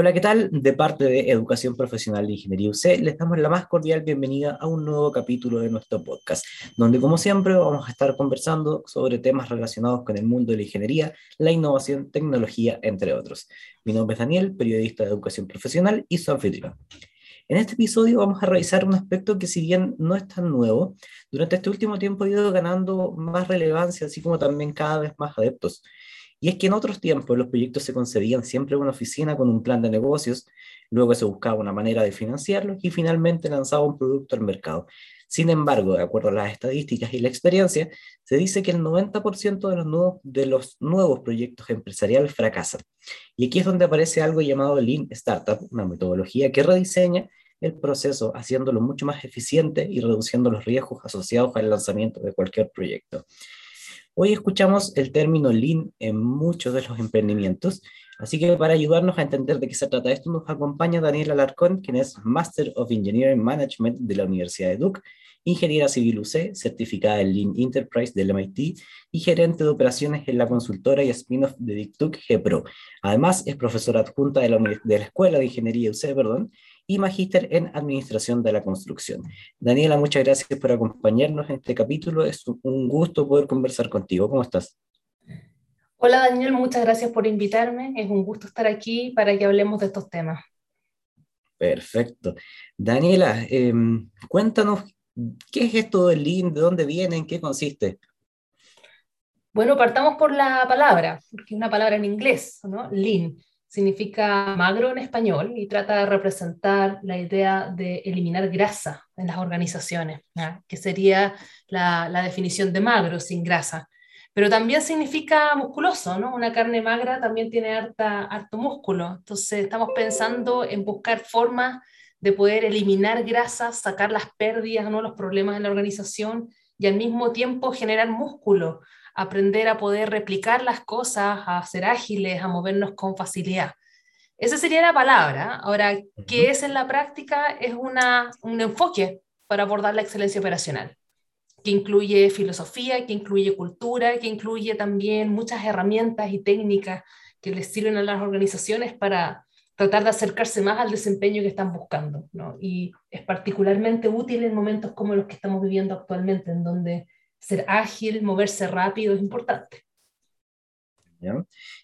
Hola, ¿qué tal? De parte de Educación Profesional de Ingeniería UC, les damos la más cordial bienvenida a un nuevo capítulo de nuestro podcast, donde como siempre vamos a estar conversando sobre temas relacionados con el mundo de la ingeniería, la innovación, tecnología, entre otros. Mi nombre es Daniel, periodista de Educación Profesional y su anfitrión. En este episodio vamos a revisar un aspecto que si bien no es tan nuevo, durante este último tiempo ha ido ganando más relevancia, así como también cada vez más adeptos, y es que en otros tiempos los proyectos se concedían siempre en una oficina con un plan de negocios, luego se buscaba una manera de financiarlos y finalmente lanzaba un producto al mercado. Sin embargo, de acuerdo a las estadísticas y la experiencia, se dice que el 90% de los, nuevos, de los nuevos proyectos empresariales fracasan. Y aquí es donde aparece algo llamado Lean Startup, una metodología que rediseña el proceso haciéndolo mucho más eficiente y reduciendo los riesgos asociados al lanzamiento de cualquier proyecto. Hoy escuchamos el término Lean en muchos de los emprendimientos, así que para ayudarnos a entender de qué se trata esto, nos acompaña Daniel Alarcón, quien es Master of Engineering Management de la Universidad de Duke, ingeniera civil UC, certificada en Lean Enterprise del MIT y gerente de operaciones en la consultora y spin-off de DICTUC GPRO. Además, es profesora adjunta de la, de la Escuela de Ingeniería UC, perdón, y magíster en Administración de la Construcción. Daniela, muchas gracias por acompañarnos en este capítulo. Es un gusto poder conversar contigo. ¿Cómo estás? Hola Daniel, muchas gracias por invitarme. Es un gusto estar aquí para que hablemos de estos temas. Perfecto. Daniela, em, cuéntanos, ¿qué es esto del Lean? ¿De dónde viene? ¿En qué consiste? Bueno, partamos por la palabra, porque es una palabra en inglés, ¿no? Lean significa magro en español y trata de representar la idea de eliminar grasa en las organizaciones, que sería la, definición de magro sin grasa. Pero también significa musculoso, ¿no? Una carne magra también tiene harta, harto músculo. Entonces estamos pensando en buscar formas de poder eliminar grasa, sacar las pérdidas, ¿no? los problemas en la organización y al mismo tiempo generar músculo aprender a poder replicar las cosas, a ser ágiles, a movernos con facilidad. Esa sería la palabra. Ahora, ¿qué es en la práctica? Es una, un enfoque para abordar la excelencia operacional, que incluye filosofía, que incluye cultura, que incluye también muchas herramientas y técnicas que les sirven a las organizaciones para tratar de acercarse más al desempeño que están buscando. ¿no? Y es particularmente útil en momentos como los que estamos viviendo actualmente, en donde ser ágil, moverse rápido es importante.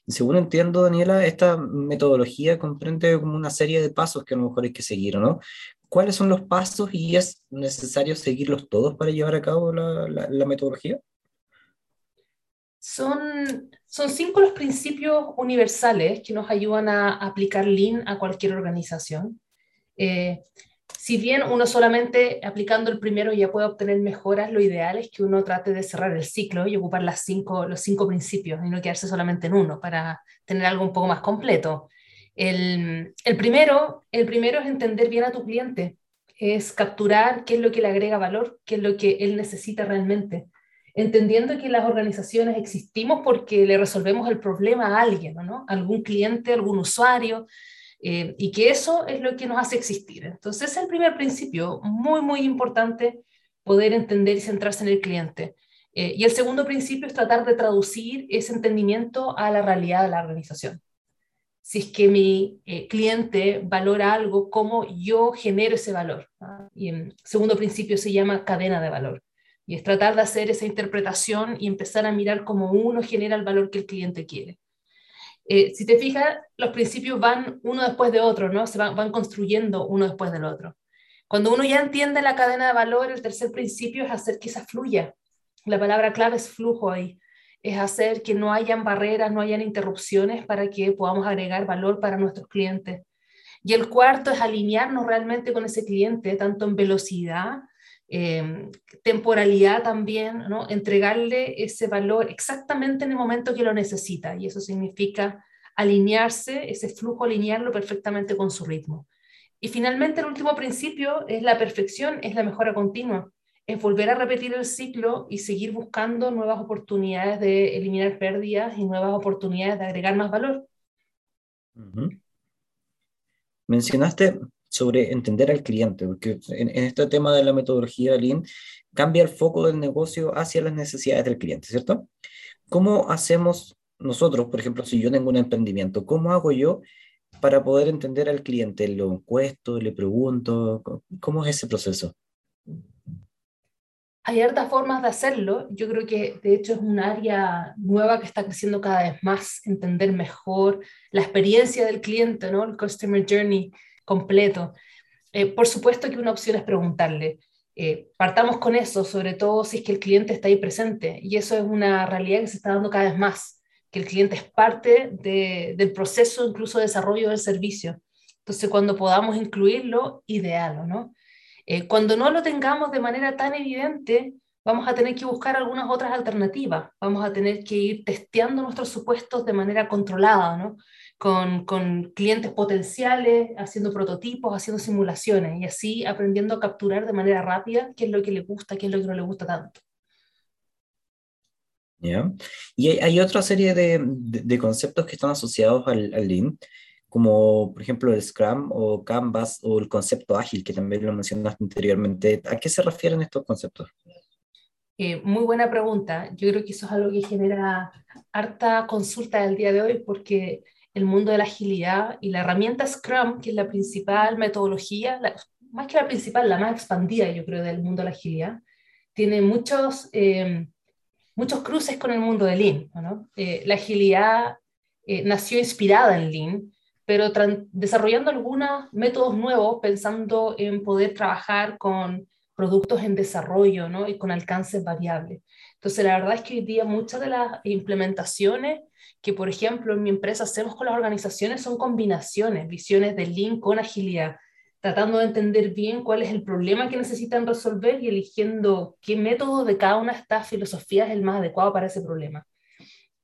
Y según entiendo, Daniela, esta metodología comprende como una serie de pasos que a lo mejor hay que seguir, ¿no? ¿Cuáles son los pasos y es necesario seguirlos todos para llevar a cabo la, metodología? Son, son cinco los principios universales que nos ayudan a aplicar Lean a cualquier organización. Eh, si bien uno solamente aplicando el primero ya puede obtener mejoras, lo ideal es que uno trate de cerrar el ciclo y ocupar las cinco, los cinco principios y no quedarse solamente en uno para tener algo un poco más completo. El, el, primero, el primero es entender bien a tu cliente, es capturar qué es lo que le agrega valor, qué es lo que él necesita realmente, entendiendo que las organizaciones existimos porque le resolvemos el problema a alguien, ¿no? algún cliente, algún usuario, eh, y que eso es lo que nos hace existir. Entonces, es el primer principio, muy, muy importante poder entender y centrarse en el cliente. Eh, y el segundo principio es tratar de traducir ese entendimiento a la realidad de la organización. Si es que mi eh, cliente valora algo, ¿cómo yo genero ese valor? Y el segundo principio se llama cadena de valor. Y es tratar de hacer esa interpretación y empezar a mirar cómo uno genera el valor que el cliente quiere. Eh, si te fijas, los principios van uno después de otro, ¿no? Se van, van construyendo uno después del otro. Cuando uno ya entiende la cadena de valor, el tercer principio es hacer que esa fluya. La palabra clave es flujo ahí. Es hacer que no hayan barreras, no hayan interrupciones para que podamos agregar valor para nuestros clientes. Y el cuarto es alinearnos realmente con ese cliente, tanto en velocidad Em, temporalidad también, ¿no? entregarle ese valor exactamente en el momento que lo necesita y eso significa alinearse, ese flujo alinearlo perfectamente con su ritmo. Y finalmente el último principio es la perfección, es la mejora continua, es volver a repetir el ciclo y seguir buscando nuevas oportunidades de eliminar pérdidas y nuevas oportunidades de agregar más valor. Mencionaste sobre entender al cliente, porque en, este tema de la metodología Lean cambia el foco del negocio hacia las necesidades del cliente, ¿cierto? ¿Cómo hacemos nosotros, por ejemplo, si yo tengo un emprendimiento, cómo hago yo para poder entender al cliente? ¿Lo encuesto, le pregunto? ¿Cómo es ese proceso? Hay hartas formas de hacerlo. Yo creo que de hecho es un área nueva que está creciendo cada vez más, entender mejor la experiencia del cliente, ¿no? el customer journey completo. Eh, por supuesto que una opción es preguntarle. Eh, partamos con eso, sobre todo si es que el cliente está ahí presente. Y eso es una realidad que se está dando cada vez más, que el cliente es parte del proceso, incluso de desarrollo del servicio. Entonces, cuando podamos incluirlo, ideal, ¿no? Eh, cuando no lo tengamos de manera tan evidente, vamos a tener que buscar algunas otras alternativas, vamos a tener que ir testeando nuestros supuestos de manera controlada, ¿no? Con, con, clientes potenciales, haciendo prototipos, haciendo simulaciones y así aprendiendo a capturar de manera rápida qué es lo que le gusta, qué es lo que no le gusta tanto. ¿Ya? Y hay, otra serie de, de, conceptos que están asociados al, al Lean, como por ejemplo el Scrum o Canvas o el concepto ágil, que también lo mencionaste anteriormente. ¿A qué se refieren estos conceptos? Eh, muy buena pregunta. Yo creo que eso es algo que genera harta consulta el día de hoy porque el mundo de la agilidad y la herramienta Scrum, que es la principal metodología, más que la principal, la más expandida, yo creo, del mundo de la agilidad, tiene muchos, eh, muchos cruces con el mundo de Lean. Eh, la agilidad nació inspirada en Lean, pero desarrollando algunos métodos nuevos, pensando en poder trabajar con productos en desarrollo ¿no? y con alcances variables. Entonces, la verdad es que hoy día muchas de las implementaciones que, por ejemplo, en mi empresa hacemos con las organizaciones son combinaciones, visiones de Lean con agilidad, tratando de entender bien cuál es el problema que necesitan resolver y eligiendo qué método de cada una de estas filosofías es el más adecuado para ese problema.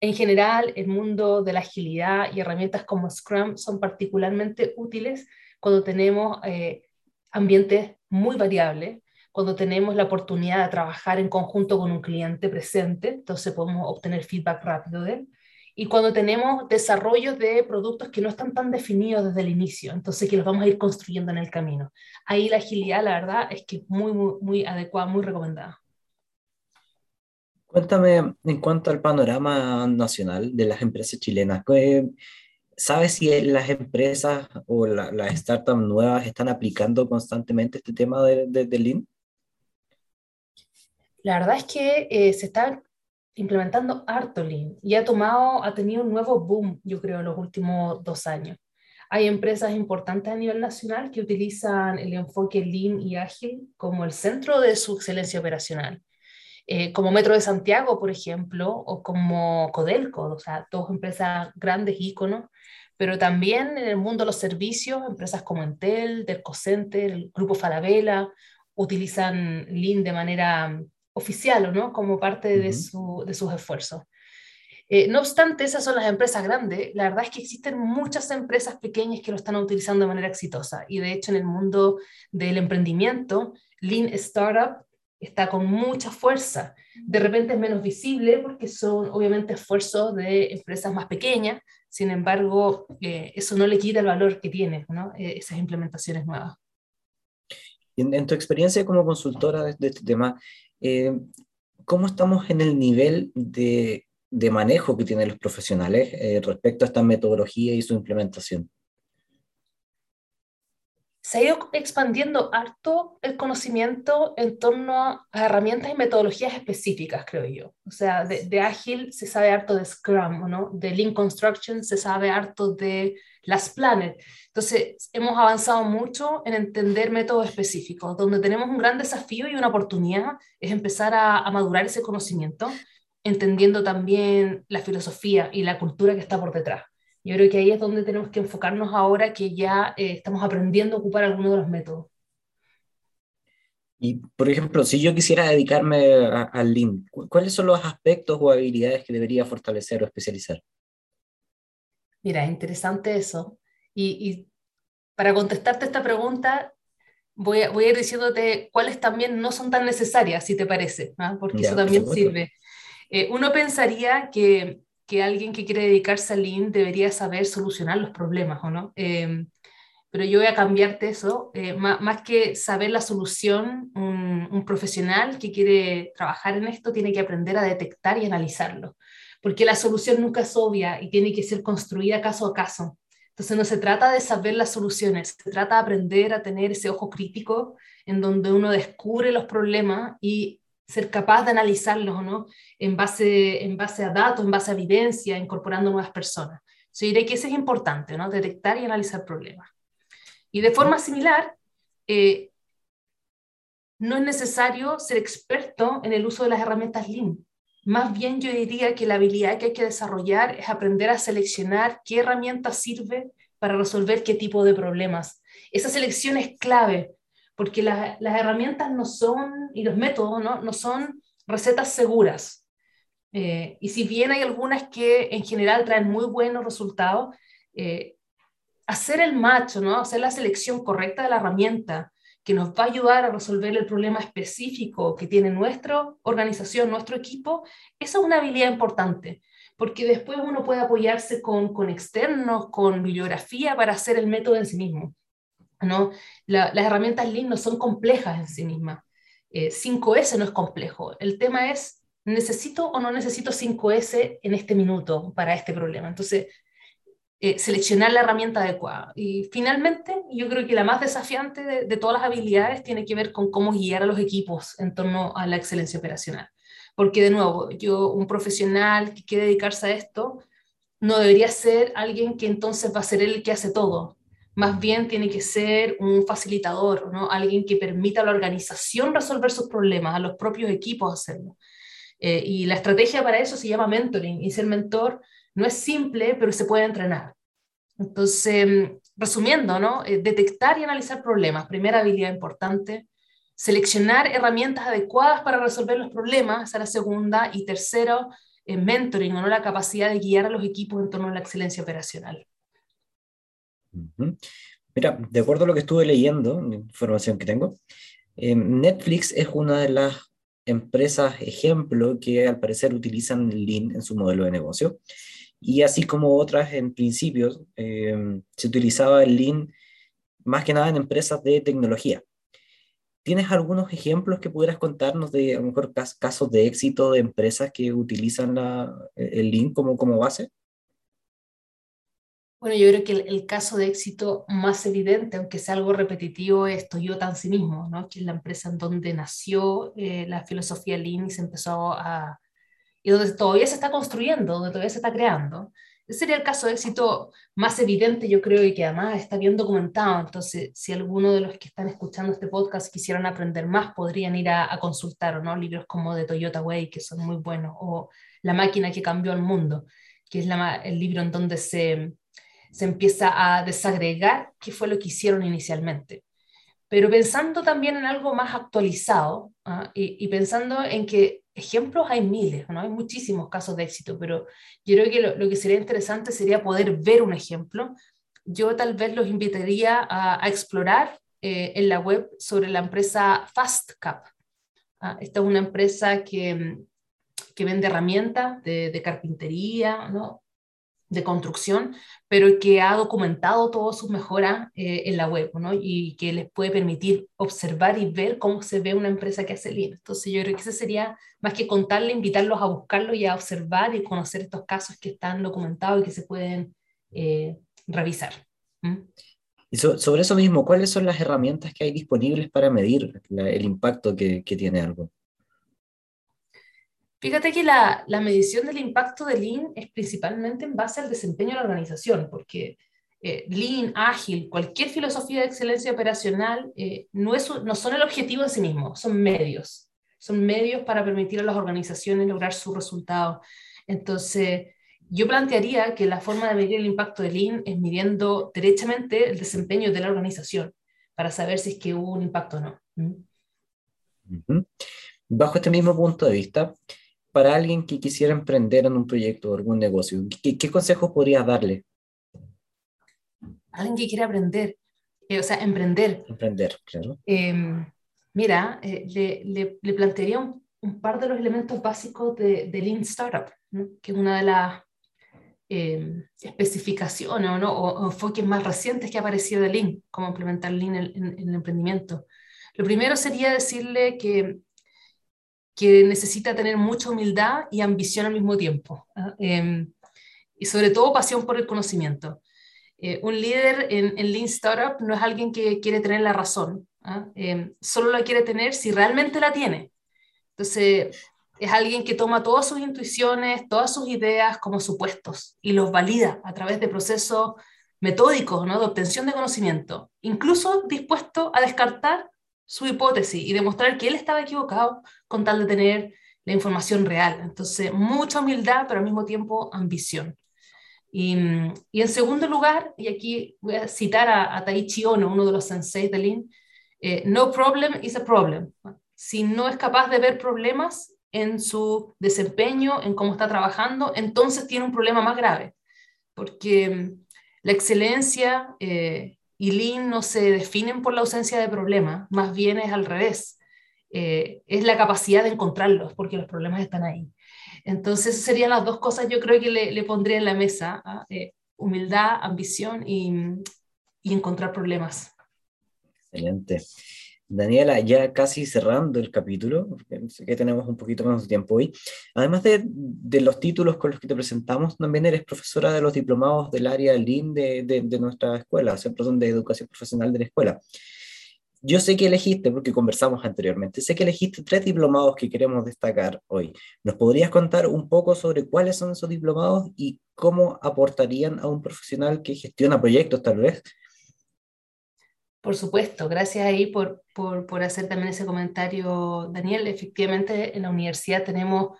En general, el mundo de la agilidad y herramientas como Scrum son particularmente útiles cuando tenemos eh, ambientes muy variables, cuando tenemos la oportunidad de trabajar en conjunto con un cliente presente, entonces podemos obtener feedback rápido de él, y cuando tenemos desarrollos de productos que no están tan definidos desde el inicio, entonces que los vamos a ir construyendo en el camino. Ahí la agilidad, la verdad, es que es muy, muy, muy adecuada, muy recomendada. Cuéntame en cuanto al panorama nacional de las empresas chilenas. ¿Sabes si las empresas o las startups nuevas están aplicando constantemente este tema de, de, Lean? La verdad es que eh, se está implementando harto Lean y ha tomado, ha tenido un nuevo boom, yo creo, en los últimos dos años. Hay empresas importantes a nivel nacional que utilizan el enfoque Lean y ágil como el centro de su excelencia operacional. Eh, como Metro de Santiago, por ejemplo, o como Codelco, o sea, dos empresas grandes íconos, pero también en el mundo de los servicios, empresas como Entel, Center, el Grupo Falabella, utilizan Lean de manera oficial o no, como parte de, su, de sus esfuerzos. Eh, no obstante, esas son las empresas grandes. La verdad es que existen muchas empresas pequeñas que lo están utilizando de manera exitosa. Y de hecho, en el mundo del emprendimiento, Lean Startup está con mucha fuerza. De repente es menos visible porque son obviamente esfuerzos de empresas más pequeñas, sin embargo, eh, eso no le quita el valor que tiene ¿no? Eh, esas implementaciones nuevas. En, en, tu experiencia como consultora de, este tema, eh, ¿cómo estamos en el nivel de, de manejo que tienen los profesionales respecto a esta metodología y su implementación? Se ha ido expandiendo harto el conocimiento en torno a, herramientas y metodologías específicas, creo yo. O sea, de, de, Ágil se sabe harto de Scrum, ¿no? De Lean Construction se sabe harto de las Planet. Entonces, hemos avanzado mucho en entender métodos específicos. Donde tenemos un gran desafío y una oportunidad es empezar a, a madurar ese conocimiento, entendiendo también la filosofía y la cultura que está por detrás. Yo creo que ahí es donde tenemos que enfocarnos ahora que ya eh, estamos aprendiendo a ocupar algunos de los métodos. Y, por ejemplo, si yo quisiera dedicarme al Lean, ¿cuáles son los aspectos o habilidades que debería fortalecer o especializar? Mira, es interesante eso. Y, para contestarte esta pregunta, voy a, voy a, ir diciéndote cuáles también no son tan necesarias, si te parece, ¿ah? porque eso también sirve. Eh, uno pensaría que que alguien que quiere dedicarse al Lean debería saber solucionar los problemas, ¿o no? Em, pero yo voy a cambiarte eso, eh, más, que saber la solución, un, un, profesional que quiere trabajar en esto tiene que aprender a detectar y analizarlo, porque la solución nunca es obvia y tiene que ser construida caso a caso. Entonces no se trata de saber las soluciones, se trata de aprender a tener ese ojo crítico en donde uno descubre los problemas y ser capaz de analizarlos ¿no? en, base, en base a datos, en base a evidencia, incorporando nuevas personas. Yo diré que eso es importante, ¿no? detectar y analizar problemas. Y de forma similar, eh, no es necesario ser experto en el uso de las herramientas Lean. Más bien yo diría que la habilidad que hay que desarrollar es aprender a seleccionar qué herramienta sirve para resolver qué tipo de problemas. Esa selección es clave, porque las herramientas no son, y los métodos no, no son recetas seguras. Eh, y si bien hay algunas que en general traen muy buenos resultados, eh, hacer el match, ¿no? hacer la selección correcta de la herramienta, que nos va a ayudar a resolver el problema específico que tiene nuestra organización, nuestro equipo, esa es una habilidad importante, porque después uno puede apoyarse con, con externos, con bibliografía para hacer el método en sí mismo. ¿No? las herramientas Lean no son complejas en sí mismas. 5S eh, no es complejo. El tema es, ¿necesito o no necesito 5S en este minuto para este problema? Entonces, eh, seleccionar la herramienta adecuada. Y finalmente, yo creo que la más desafiante de, todas las habilidades tiene que ver con cómo guiar a los equipos en torno a la excelencia operacional. Porque de nuevo, yo, un profesional que quiere dedicarse a esto, no debería ser alguien que entonces va a ser el que hace todo. Más bien tiene que ser un facilitador, ¿no? alguien que permita a la organización resolver sus problemas, a los propios equipos hacerlo. Eh, y la estrategia para eso se llama mentoring. Y ser mentor no es simple, pero se puede entrenar. Entonces, resumiendo, ¿no? Eh, detectar y analizar problemas, primera habilidad importante. Seleccionar herramientas adecuadas para resolver los problemas, esa es la segunda. Y tercero, eh, mentoring, ¿no? la capacidad de guiar a los equipos en torno a la excelencia operacional. Mira, de acuerdo a lo que estuve leyendo, información que tengo, eh, Netflix es una de las empresas ejemplo que al parecer utilizan Lean en su modelo de negocio. Y así como otras en principios, eh, se utilizaba el Lean más que nada en empresas de tecnología. ¿Tienes algunos ejemplos que pudieras contarnos de a mejor casos de éxito de empresas que utilizan el Lean como, como base? Bueno, yo creo que el, caso de éxito más evidente, aunque sea algo repetitivo, es Toyota en sí mismo, ¿no? que es la empresa en donde nació eh, la filosofía Lean y se empezó a... y donde todavía se está construyendo, donde todavía se está creando. Ese sería el caso de éxito más evidente, yo creo, y que además está bien documentado. Entonces, si alguno de los que están escuchando este podcast quisieran aprender más, podrían ir a, consultar, ¿no? Libros como de Toyota Way, que son muy buenos, o La máquina que cambió el mundo, que es la, el libro en donde se se empieza a desagregar qué fue lo que hicieron inicialmente. Pero pensando también en algo más actualizado ¿ah? y, pensando en que ejemplos hay miles, ¿no? hay muchísimos casos de éxito, pero yo creo que lo, que sería interesante sería poder ver un ejemplo. Yo tal vez los invitaría a, explorar eh, en la web sobre la empresa FastCap. ¿ah? Esta es una empresa que, que vende herramientas de, de carpintería, ¿no? De construcción, pero que ha documentado todas sus mejoras eh, en la web, ¿no? Y que les puede permitir observar y ver cómo se ve una empresa que hace Lean. Entonces yo creo que ese sería, más que contarle, invitarlos a buscarlo y a observar y conocer estos casos que están documentados y que se pueden eh, revisar. Y sobre eso mismo, ¿cuáles son las herramientas que hay disponibles para medir el impacto que tiene algo? Fíjate que la, medición del impacto de Lean es principalmente en base al desempeño de la organización, porque eh, Lean, ágil, cualquier filosofía de excelencia operacional eh, no, es, no son el objetivo en sí mismo, son medios. Son medios para permitir a las organizaciones lograr sus resultados. Entonces, yo plantearía que la forma de medir el impacto de Lean es midiendo derechamente el desempeño de la organización para saber si es que hubo un impacto o no. ¿Mm? Bajo este mismo punto de vista, para alguien que quisiera emprender en un proyecto o algún negocio? ¿Qué, consejos podrías darle? Alguien que quiera aprender, eh, o sea, emprender. Emprender, claro. Em, mira, eh, le, le, plantearía un, par de los elementos básicos de, de Lean Startup, que es una de las em, especificaciones ¿no? o, enfoques más recientes que ha aparecido de Lean, cómo implementar Lean en el emprendimiento. Lo primero sería decirle que que necesita tener mucha humildad y ambición al mismo tiempo, em, y sobre todo pasión por el conocimiento. un líder en, en, Lean Startup no es alguien que quiere tener la razón, ¿ah? solo la quiere tener si realmente la tiene. Entonces, es alguien que toma todas sus intuiciones, todas sus ideas como supuestos y los valida a través de procesos metódicos ¿no? de obtención de conocimiento, incluso dispuesto a descartar su hipótesis y demostrar que él estaba equivocado con tal de tener la información real. Entonces, mucha humildad, pero al mismo tiempo ambición. Y, y en segundo lugar, y aquí voy a citar a, a Taichi Ono, uno de los senseis de Lean, eh, no problem is a problem. Si no es capaz de ver problemas, en su desempeño, en cómo está trabajando, entonces tiene un problema más grave, porque mm, la excelencia eh, y Lean no se definen por la ausencia de problemas, más bien es al revés, eh, es la capacidad de encontrarlos, porque los problemas están ahí. Entonces, serían las dos cosas yo creo que le, pondría en la mesa, ¿ah? eh, humildad, ambición y, y encontrar problemas. Excelente. Daniela, ya casi cerrando el capítulo, sé que tenemos un poquito menos de tiempo hoy, además de, los títulos con los que te presentamos, también eres profesora de los diplomados del área LIN de, de, de nuestra escuela, o sea, perdón, de educación profesional de la escuela. Yo sé que elegiste, porque conversamos anteriormente, sé que elegiste tres diplomados que queremos destacar hoy. ¿Nos podrías contar un poco sobre cuáles son esos diplomados y cómo aportarían a un profesional que gestiona proyectos, tal vez, por supuesto, gracias ahí por, por, por, hacer también ese comentario, Daniel. Efectivamente, en la universidad tenemos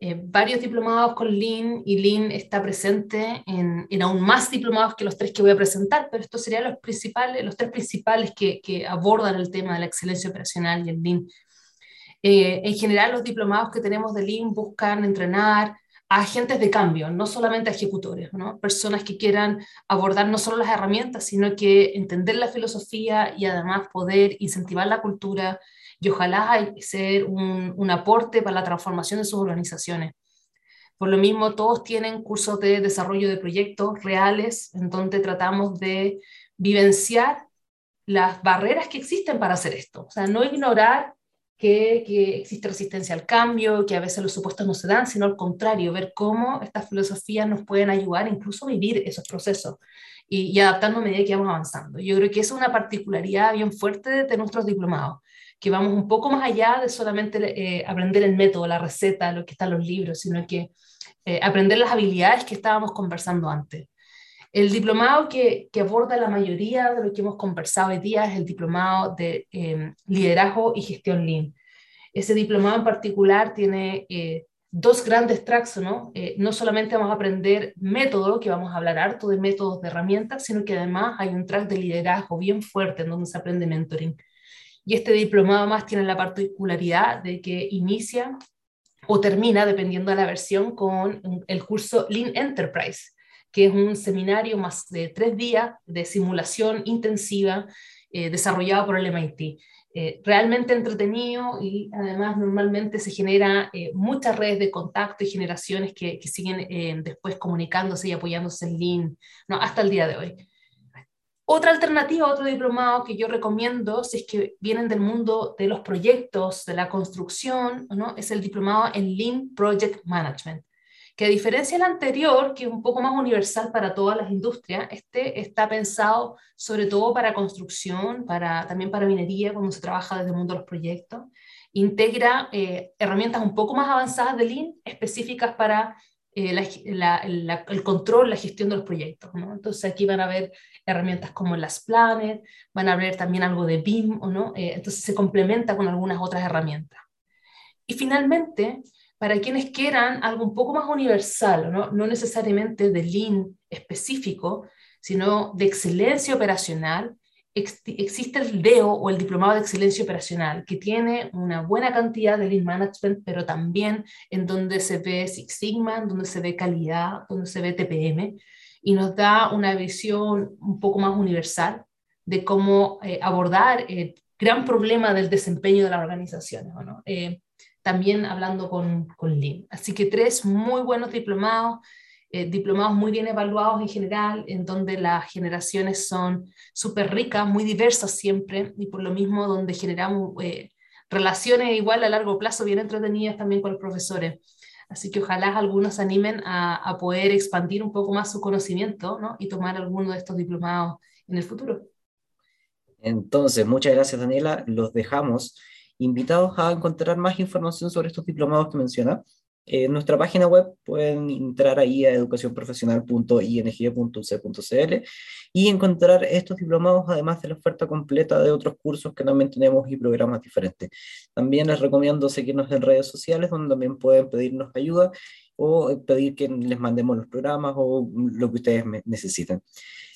eh, varios diplomados con Lean y Lean está presente en, en, aún más diplomados que los tres que voy a presentar, pero estos serían los, principales, los tres principales que, que abordan el tema de la excelencia operacional y el Lean. Eh, en general, los diplomados que tenemos de Lean buscan entrenar agentes de cambio, no solamente a ejecutores, ¿no? personas que quieran abordar no solo las herramientas, sino que entender la filosofía y además poder incentivar la cultura y ojalá ser un, un aporte para la transformación de sus organizaciones. Por lo mismo, todos tienen cursos de desarrollo de proyectos reales en donde tratamos de vivenciar las barreras que existen para hacer esto. O sea, no ignorar que, existe resistencia al cambio, que a veces los supuestos no se dan, sino al contrario, ver cómo estas filosofías nos pueden ayudar incluso a vivir esos procesos y, y adaptarnos a medida que vamos avanzando. Yo creo que es una particularidad bien fuerte de, nuestros diplomados, que vamos un poco más allá de solamente eh, aprender el método, la receta, lo que está en los libros, sino que eh, aprender las habilidades que estábamos conversando antes. El diplomado que, aborda la mayoría de lo que hemos conversado hoy día es el diplomado de em, liderazgo y gestión Lean. Ese diplomado en particular tiene eh, dos grandes tracks, ¿no? Eh, no solamente vamos a aprender método, que vamos a hablar harto de métodos de herramientas, sino que además hay un track de liderazgo bien fuerte en donde se aprende mentoring. Y este diplomado más tiene la particularidad de que inicia o termina, dependiendo de la versión, con el curso Lean Enterprise, que es un seminario más de tres días de simulación intensiva eh, desarrollado por el MIT. Eh, realmente entretenido y además normalmente se genera eh, muchas redes de contacto y generaciones que, siguen después comunicándose y apoyándose en Lean ¿no? hasta el día de hoy. Otra alternativa, otro diplomado que yo recomiendo, si es que vienen del mundo de los proyectos, de la construcción, ¿no? es el diplomado en Lean Project Management que a diferencia del anterior, que es un poco más universal para todas las industrias, este está pensado sobre todo para construcción, para, también para minería, cuando se trabaja desde el mundo de los proyectos. Integra eh, herramientas un poco más avanzadas de Lean, específicas para eh, la, la, el control, la gestión de los proyectos. ¿no? Entonces aquí van a ver herramientas como las Planet, van a ver también algo de BIM, ¿o no? Eh, entonces se complementa con algunas otras herramientas. Y finalmente, para quienes quieran algo un poco más universal, ¿no? no necesariamente de Lean específico, sino de excelencia operacional, existe el DEO o el Diplomado de Excelencia Operacional, que tiene una buena cantidad de Lean Management, pero también en donde se ve Six Sigma, en donde se ve calidad, donde se ve TPM, y nos da una visión un poco más universal de cómo eh, abordar el gran problema del desempeño de las organizaciones. ¿no? Eh, también hablando con, con Lean. Así que tres muy buenos diplomados, eh, diplomados muy bien evaluados en general, en donde las generaciones son súper ricas, muy diversas siempre, y por lo mismo donde generamos eh, relaciones igual a largo plazo bien entretenidas también con los profesores. Así que ojalá algunos animen a, a poder expandir un poco más su conocimiento ¿no? y tomar alguno de estos diplomados en el futuro. Entonces, muchas gracias Daniela. Los dejamos invitados a encontrar más información sobre estos diplomados que menciona. En nuestra página web pueden entrar ahí a educacionprofesional.ing.uc.cl y encontrar estos diplomados, además de la oferta completa de otros cursos que también tenemos y programas diferentes. También les recomiendo seguirnos en redes sociales, donde también pueden pedirnos ayuda o pedir que les mandemos los programas o lo que ustedes necesiten.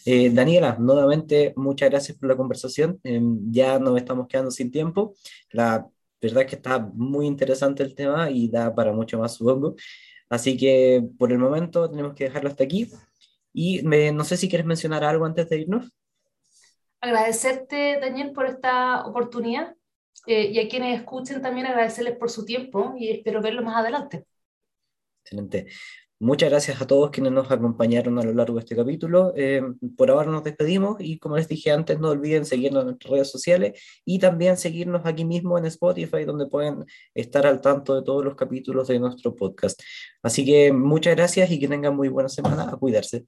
Eh, Daniela, nuevamente muchas gracias por la conversación. Em, ya nos estamos quedando sin tiempo. La verdad es que está muy interesante el tema y da para mucho más, supongo. Así que por el momento tenemos que dejarlo hasta aquí. Y no sé si quieres mencionar algo antes de irnos. Agradecerte, Daniel, por esta oportunidad eh, y a quienes escuchen también agradecerles por su tiempo y espero verlo más adelante. Excelente. Muchas gracias a todos quienes nos acompañaron a lo largo de este capítulo. Eh, por ahora nos despedimos y como les dije antes, no olviden seguirnos en nuestras redes sociales y también seguirnos aquí mismo en Spotify, donde pueden estar al tanto de todos los capítulos de nuestro podcast. Así que muchas gracias y que tengan muy buena semana. A cuidarse.